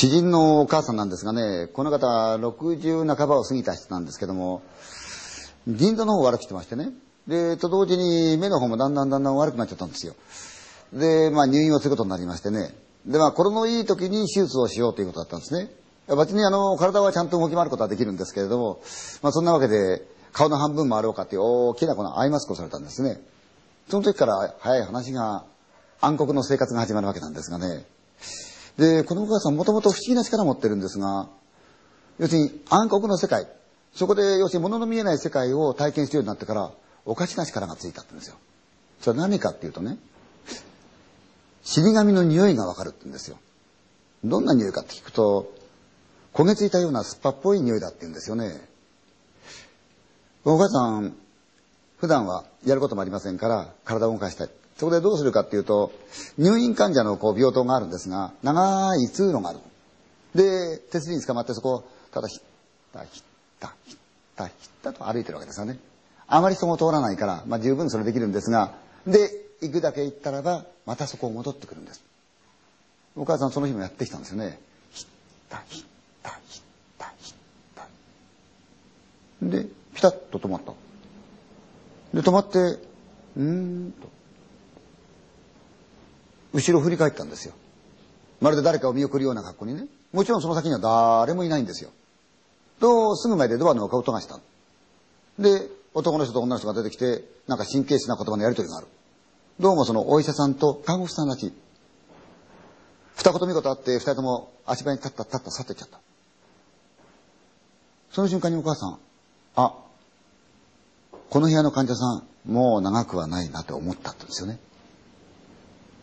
知人のお母さんなんですがね、この方60半ばを過ぎた人なんですけども、銀座の方を悪くしてましてね。で、と同時に目の方もだんだんだんだん悪くなっちゃったんですよ。で、まあ入院をすることになりましてね。で、まあ、これのいい時に手術をしようということだったんですね。別にあの、体はちゃんと動き回ることはできるんですけれども、まあそんなわけで、顔の半分もあろうかという大きなこのアイマスクをされたんですね。その時から早い話が暗黒の生活が始まるわけなんですがね。で、このお母さんもともと不思議な力を持ってるんですが、要するに暗黒の世界、そこで要するに物の見えない世界を体験するようになってから、おかしな力がついたって言うんですよ。それは何かっていうとね、死神の匂いがわかるって言うんですよ。どんな匂いかって聞くと、焦げついたような酸っぱっぽい匂いだって言うんですよね。お母さん、普段はやることもありませんから、体を動かしたい。そこでどうするかっていうと、入院患者のこう病棟があるんですが、長い通路がある。で、手すりに捕まってそこを、ただひったひったひったひったと歩いてるわけですよね。あまりそこを通らないから、まあ十分それできるんですが、で、行くだけ行ったらば、またそこを戻ってくるんです。お母さんその日もやってきたんですよね。ひったひったひったひった。で、ピタッと止まった。で、止まって、うーんと。後ろ振り返ったんですよ。まるで誰かを見送るような格好にね。もちろんその先には誰もいないんですよ。と、すぐ前でドアの音がした。で、男の人と女の人が出てきて、なんか神経質な言葉のやりとりがある。どうもそのお医者さんと看護師さんらしい。二言三言あって、二人とも足場に立った立った去っていっちゃった。その瞬間にお母さん、あ、この部屋の患者さん、もう長くはないなと思ったんですよね。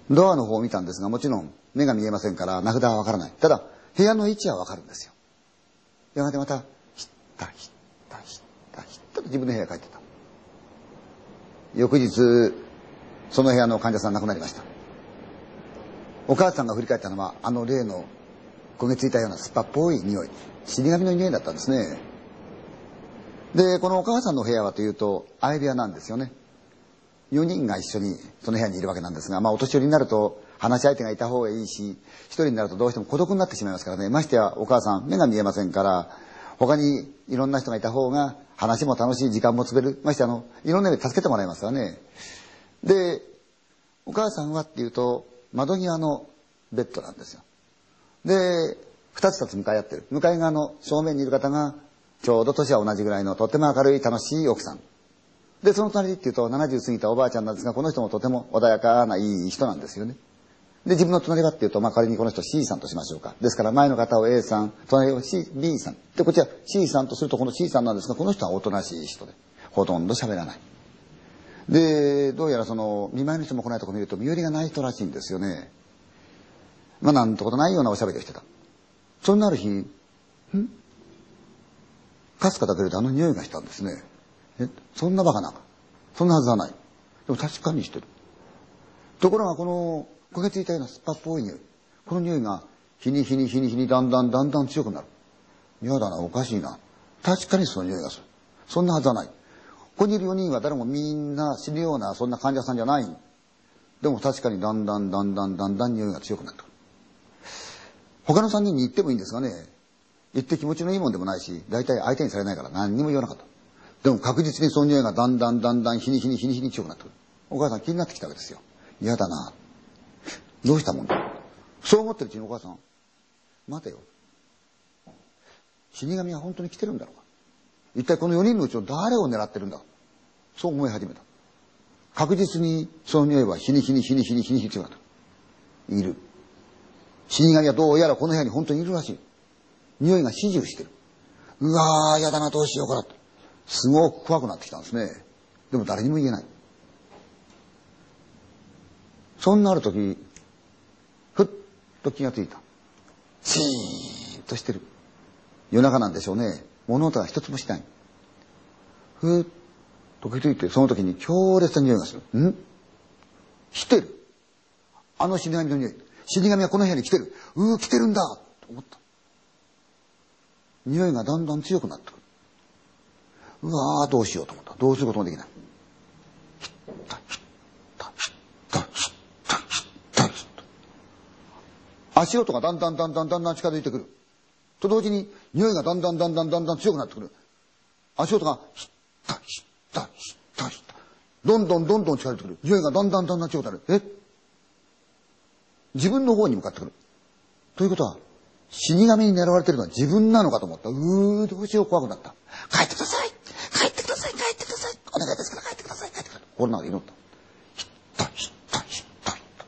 ドアの方を見たんですが、もちろん目が見えませんから名札はわからない。ただ、部屋の位置はわかるんですよ。やがてまた、ひったひったひったひったと自分の部屋へ帰ってた。翌日、その部屋の患者さん亡くなりました。お母さんが振り返ったのは、あの例の焦げついたような酸っぱっぽい匂い、死神の匂いだったんですね。で、このお母さんの部屋はというと、相部屋なんですよね。4人が一緒にその部屋にいるわけなんですが、まあお年寄りになると話し相手がいた方がいいし、一人になるとどうしても孤独になってしまいますからね。ましてやお母さん、目が見えませんから、他にいろんな人がいた方が話も楽しい時間も潰れる。ましてあの、いろんな意味で助けてもらいますからね。で、お母さんはっていうと、窓際のベッドなんですよ。で、二つ二つ向かい合ってる。向かい側の正面にいる方が、ちょうど年は同じぐらいのとっても明るい楽しい奥さん。で、その隣っていうと70過ぎたおばあちゃんなんですが、この人もとても穏やかないい人なんですよね。で、自分の隣はっていうと、まあ仮にこの人 C さんとしましょうか。ですから前の方を A さん、隣を C、B さん。で、こっちは C さんとするとこの C さんなんですが、この人はおとなしい人で、ほとんど喋らない。で、どうやらその、見舞いの人も来ないとこ見ると、身寄りがない人らしいんですよね。まあなんてことないようなおしゃべりをしてた。そんなある日、ん？かすかだけれどあの匂いがしたんですね。え、そんなバカな。そんなはずはない。でも確かにしてる。ところがこの焦げついたような酸っぱっぽい匂い。この匂いが日に日に日に日にだんだんだんだん強くなる。嫌だな、おかしいな。確かにその匂いがする。そんなはずはない。ここにいる4人は誰もみんな死ぬようなそんな患者さんじゃない。でも確かにだんだんだんだんだんだん匂いが強くなってくる。他の3人に言ってもいいんですがね、言って気持ちのいいもんでもないし、大体相手にされないから何にも言わなかった。でも確実にその匂いがだんだんだんだん日に日に日に日に強くなってくる。お母さん気になってきたわけですよ。嫌だな。どうしたもんだ。そう思ってるうちにお母さん、待てよ。死神は本当に来てるんだろうか。一体この4人のうちの誰を狙ってるんだ。そう思い始めた。確実にその匂いは日に日に日に日に日に日に強くなってくる。いる。死神はどうやらこの部屋に本当にいるらしい。匂いが始終してる。うわー、やだな、どうしようかなと。すごく怖くなってきたんですね。でも誰にも言えない。そんなある時、ふっと気がついた。シーンとしてる。夜中なんでしょうね。物音が一つもしない。ふっと気づいて、その時に強烈な匂いがする。ん？来てる。あの死神の匂い。死神はこの部屋に来てる。うー、来てるんだと思った。匂いがだんだん強くなってくる。うわーどうしようと思った。どうすることもできない。足音がだんだんだんだんだんだん近づいてくる。と同時に匂いがだんだんだんだんだんだん強くなってくる。足音がひったひったひったひった。どんどんどんどん近づいてくる。匂いがだんだんだんだん強くなる。え自分の方に向かってくる。ということは、死神に狙われてるのは自分なのかと思った。うー、どうしよう怖くなった。帰ってください心の中で祈った。ひったひったひったひった。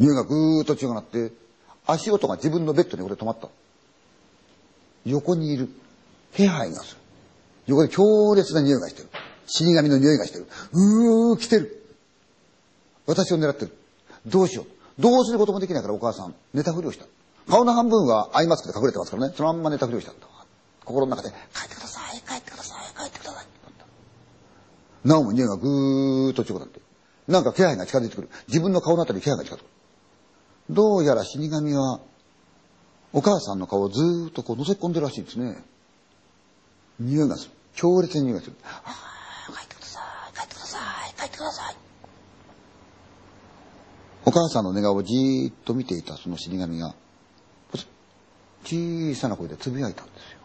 匂いがぐーっと強くなって、足音が自分のベッドに俺止まった。横にいる。気配がする。横で強烈な匂いがしてる。死神の匂いがしてる。うー、来てる。私を狙ってる。どうしよう。どうすることもできないからお母さん、寝たふりをした。顔の半分はアイマスクで隠れてますからね。そのまんま寝たふりをした。心の中で、帰ってください、帰ってください、帰ってください。なおも匂いがぐーっと強くなってなんか気配が近づいてくる。自分の顔のあたりに気配が近づくる。どうやら死神は、お母さんの顔をずーっとこう覗き込んでるらしいんですね。匂いがする。強烈に匂いがする。ああ、帰ってください、帰ってください、帰ってください。お母さんの寝顔をじーっと見ていたその死神が、小さな声でつぶやいたんですよ。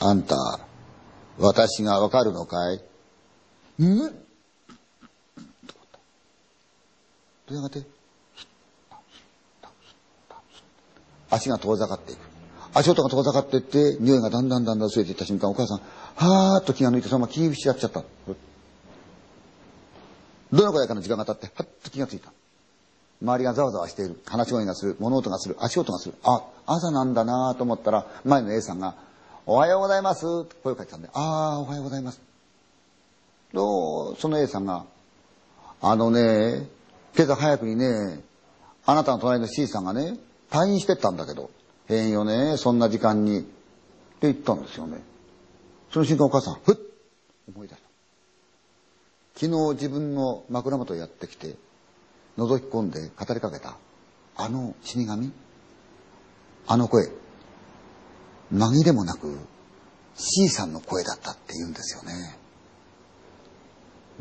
あんた、私がわかるのかい？ん？とやがて、足が遠ざかっていく。足音が遠ざかっていって、匂いがだんだんだんだん薄れていった瞬間、お母さん、はーっと気が抜いて、そのまま気にしちゃっちゃった。どのくらいかの時間が経って、はっと気がついた。周りがざわざわしている。話し声がする。物音がする。足音がする。あ、朝なんだなと思ったら、前の A さんが、おはようございますと声をかけたんで、ああ、おはようございます。と、その A さんが、あのね、今朝早くにね、あなたの隣の C さんがね、退院してったんだけど、変よね、そんな時間に。って言ったんですよね。その瞬間お母さん、ふっ思い出した。昨日自分の枕元へやってきて、覗き込んで語りかけた、あの死神？あの声、紛れもなく C さんの声だったって言うんですよね。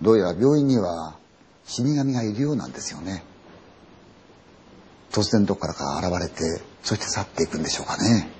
どうやら病院には死神がいるようなんですよね。突然どこからか現れて、そして去っていくんでしょうかね。